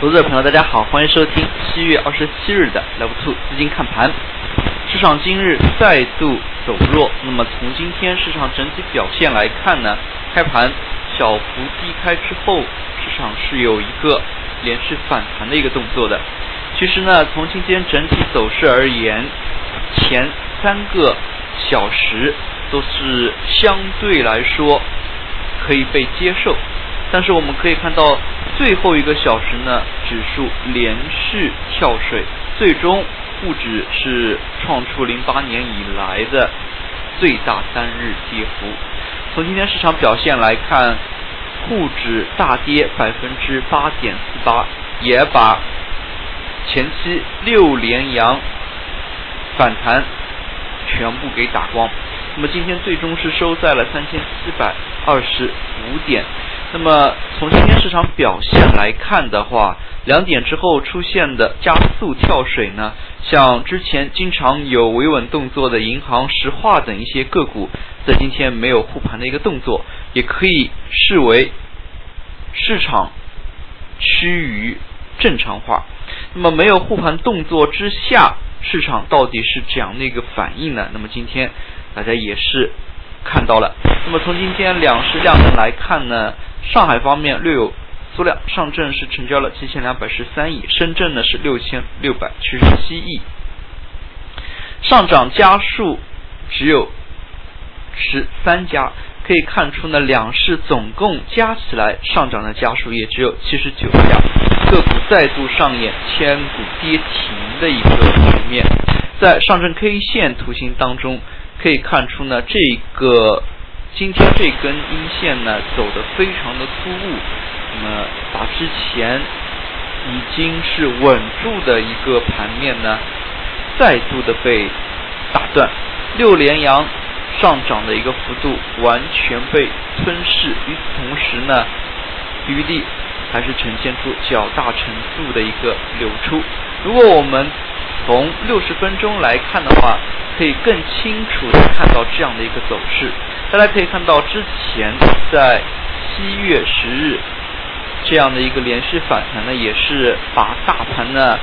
投资者朋友，大家好，欢迎收听七月二十七日的 Level Two 资金看盘。市场今日再度走弱，那么从今天市场整体表现来看呢，开盘小幅低开之后，市场是有一个连续反弹的一个动作的。其实呢，从今天整体走势而言，前三个小时都是相对来说可以被接受，但是我们可以看到最后一个小时呢，指数连续跳水，最终沪指是创出零八年以来的最大单日跌幅。从今天市场表现来看，沪指大跌百分之八点四八，也把前期六连阳反弹全部给打光。那么今天最终是收在了三千七百二十五点。那么从今天市场表现来看的话，两点之后出现的加速跳水呢，像之前经常有维稳动作的银行、石化等一些个股，在今天没有护盘的一个动作，也可以视为市场趋于正常化。那么没有护盘动作之下，市场到底是怎样的一个反应呢？那么今天大家也是看到了。那么从今天两市量能来看呢，上海方面略有缩量，上证是成交了七千两百十三亿，深圳呢是六千六百七十七亿，上涨家数只有十三家。可以看出呢，两市总共加起来上涨的家数也只有七十九家，个股再度上演千股跌停的一个局面。在上证 K 线图形当中，可以看出呢，这个今天这根阴线呢走的非常的突兀，那么把之前已经是稳住的一个盘面呢，再度的被打断，六连阳。上涨的一个幅度完全被吞噬，与此同时呢，余力还是呈现出较大程度的一个流出。如果我们从六十分钟来看的话，可以更清楚的看到这样的一个走势。大家可以看到，之前在七月十日这样的一个连续反弹呢，也是把大盘呢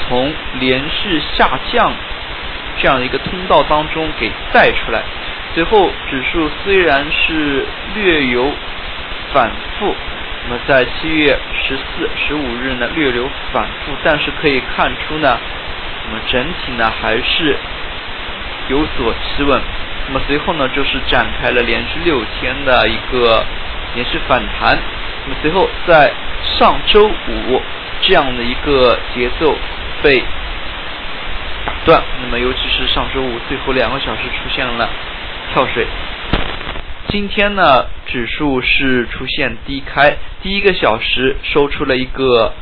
从连续下降。这样的一个通道当中给带出来，随后指数虽然是略有反复，那么在七月十四、十五日呢略有反复，但是可以看出呢，我们整体呢还是有所企稳。那么随后呢就是展开了连续六天的一个连续反弹，那么随后在上周五这样的一个节奏被。打断，那么尤其是上周五最后两个小时出现了跳水。今天呢，指数是出现低开，第一个小时收出了一个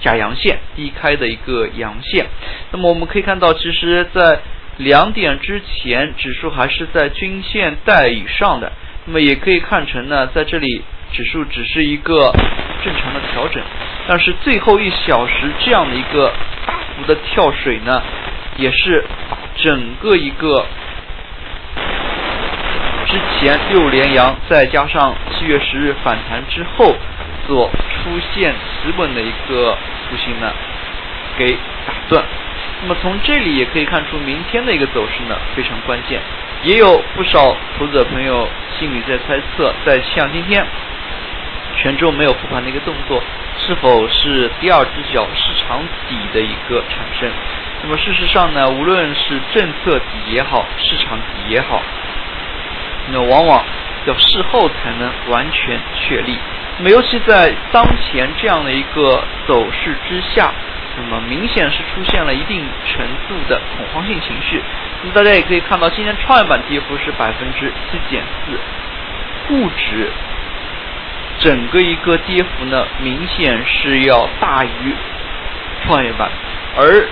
假阳线，低开的一个阳线。那么我们可以看到，其实，在两点之前，指数还是在均线带以上的。那么也可以看成呢，在这里指数只是一个正常的调整，但是最后一小时这样的一个大幅。的跳水呢，也是整个一个之前六连阳，再加上七月十日反弹之后所出现企稳的一个图形呢，给打断。那么从这里也可以看出，明天的一个走势呢非常关键。也有不少投资者朋友心里在猜测，在像今天泉州没有复盘的一个动作。是否是第二只脚市场底的一个产生？那么事实上呢，无论是政策底也好，市场底也好，那往往要事后才能完全确立。那么尤其在当前这样的一个走势之下，那么明显是出现了一定程度的恐慌性情绪。那么大家也可以看到，今天创业板跌幅是百分之七点四，沪指。整个一个跌幅呢，明显是要大于创业板，而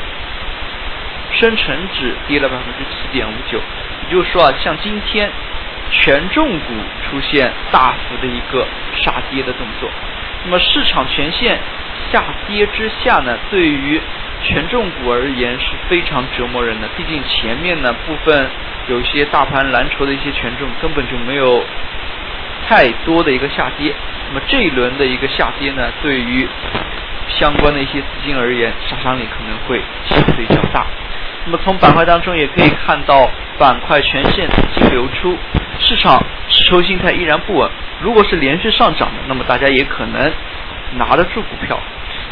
深成指跌了百分之七点五九，也就是说啊，像今天权重股出现大幅的一个杀跌的动作，那么市场全线下跌之下呢，对于权重股而言是非常折磨人的，毕竟前面呢部分有些大盘蓝筹的一些权重根本就没有太多的一个下跌。那么这一轮的一个下跌呢，对于相关的一些资金而言，杀伤力可能会相对较大。那么从板块当中也可以看到，板块全线资金流出，市场持筹心态依然不稳。如果是连续上涨的，那么大家也可能拿得住股票。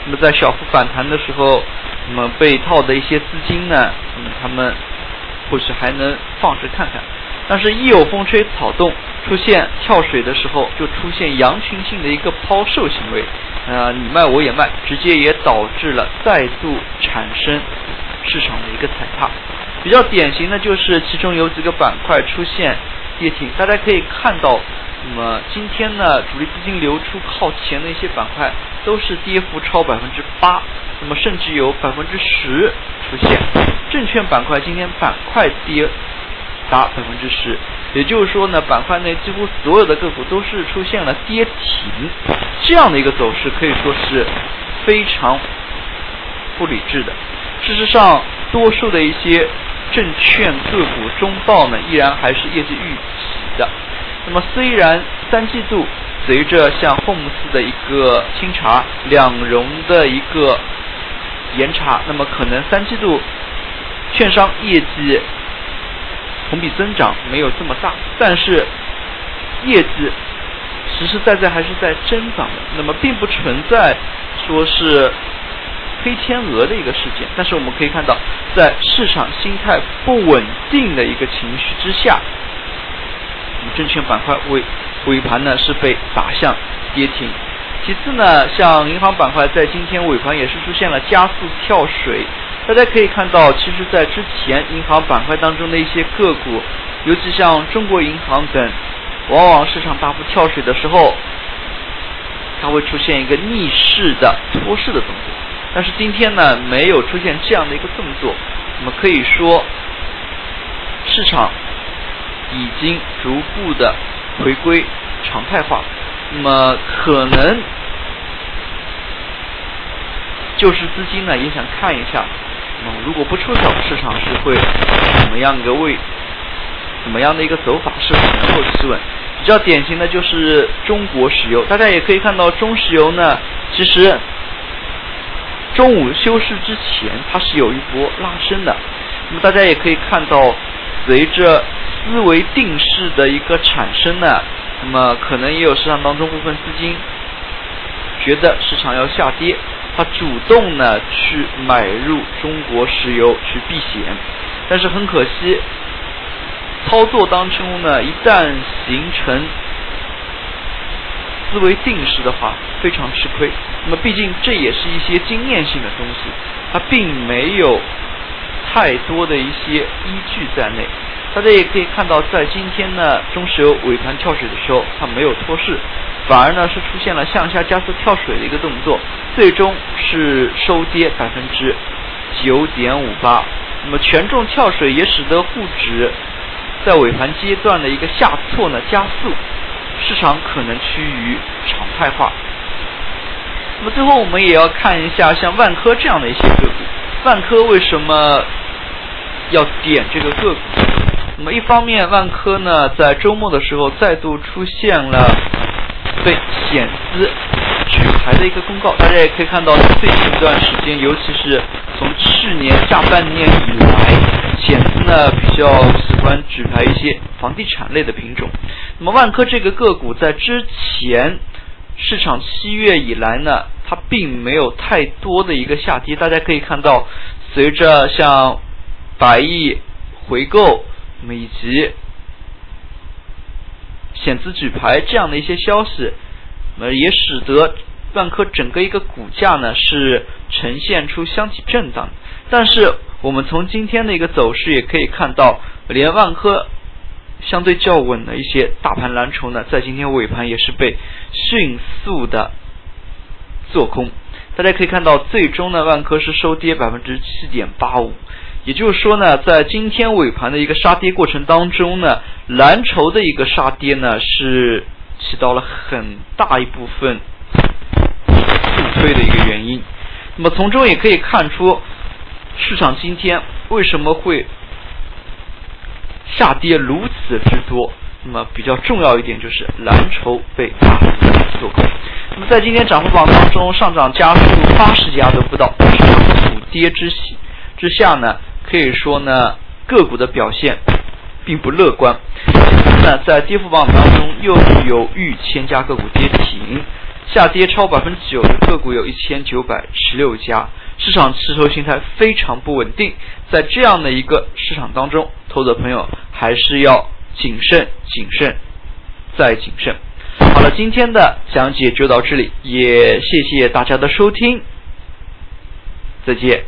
那么在小幅反弹的时候，那么被套的一些资金呢，那么他们或许还能放着看看。但是，一有风吹草动，出现跳水的时候，就出现羊群性的一个抛售行为，呃，你卖我也卖，直接也导致了再度产生市场的一个踩踏。比较典型的就是其中有几个板块出现跌停，大家可以看到，那么今天呢，主力资金流出靠前的一些板块都是跌幅超百分之八，那么甚至有百分之十出现。证券板块今天板块跌。达百分之十，也就是说呢，板块内几乎所有的个股都是出现了跌停，这样的一个走势可以说是非常不理智的。事实上，多数的一些证券个股中报呢，依然还是业绩预期。那么，虽然三季度随着像霍姆斯的一个清查、两融的一个严查，那么可能三季度券商业绩。同比增长没有这么大，但是业绩实实在在还是在增长的，那么并不存在说是黑天鹅的一个事件。但是我们可以看到，在市场心态不稳定的一个情绪之下，证券板块尾尾盘呢是被打向跌停。其次呢，像银行板块在今天尾盘也是出现了加速跳水。大家可以看到，其实，在之前银行板块当中的一些个股，尤其像中国银行等，往往市场大幅跳水的时候，它会出现一个逆势的托市的动作。但是今天呢，没有出现这样的一个动作，那么可以说，市场已经逐步的回归常态化。那么可能就是资金呢，也想看一下。如果不出手，市场是会怎么样一个位，怎么样的一个走法？市场能够企稳。比较典型的就是中国石油，大家也可以看到中石油呢，其实中午休市之前它是有一波拉升的。那么大家也可以看到，随着思维定势的一个产生呢，那么可能也有市场当中部分资金觉得市场要下跌。他主动呢去买入中国石油去避险，但是很可惜，操作当中呢一旦形成思维定势的话，非常吃亏。那么毕竟这也是一些经验性的东西，它并没有太多的一些依据在内。大家也可以看到，在今天呢中石油尾盘跳水的时候，它没有脱市。反而呢是出现了向下加速跳水的一个动作，最终是收跌百分之九点五八。那么权重跳水也使得沪指在尾盘阶段的一个下挫呢加速，市场可能趋于常态化。那么最后我们也要看一下像万科这样的一些个股，万科为什么要点这个个股？那么一方面，万科呢在周末的时候再度出现了。被险资举牌的一个公告，大家也可以看到，最近一段时间，尤其是从去年下半年以来，险资呢比较喜欢举牌一些房地产类的品种。那么万科这个个股在之前市场七月以来呢，它并没有太多的一个下跌。大家可以看到，随着像百亿回购，那么以及险资举牌这样的一些消息，呃，也使得万科整个一个股价呢是呈现出箱体震荡。但是我们从今天的一个走势也可以看到，连万科相对较稳的一些大盘蓝筹呢，在今天尾盘也是被迅速的做空。大家可以看到，最终呢，万科是收跌百分之七点八五。也就是说呢，在今天尾盘的一个杀跌过程当中呢，蓝筹的一个杀跌呢是起到了很大一部分助推的一个原因。那么从中也可以看出，市场今天为什么会下跌如此之多？那么比较重要一点就是蓝筹被大幅做空。那么在今天涨幅榜当中，上涨家数八十家都不到，市场普跌之喜之下呢，可以说呢个股的表现并不乐观。那在跌幅榜当中，又有逾千家个股跌停，下跌超百分之九的个股有一千九百十六家，市场持筹心态非常不稳定。在这样的一个市场当中，投资者朋友还是要谨慎、谨慎再谨慎。好了，今天的讲解就到这里，也谢谢大家的收听，再见。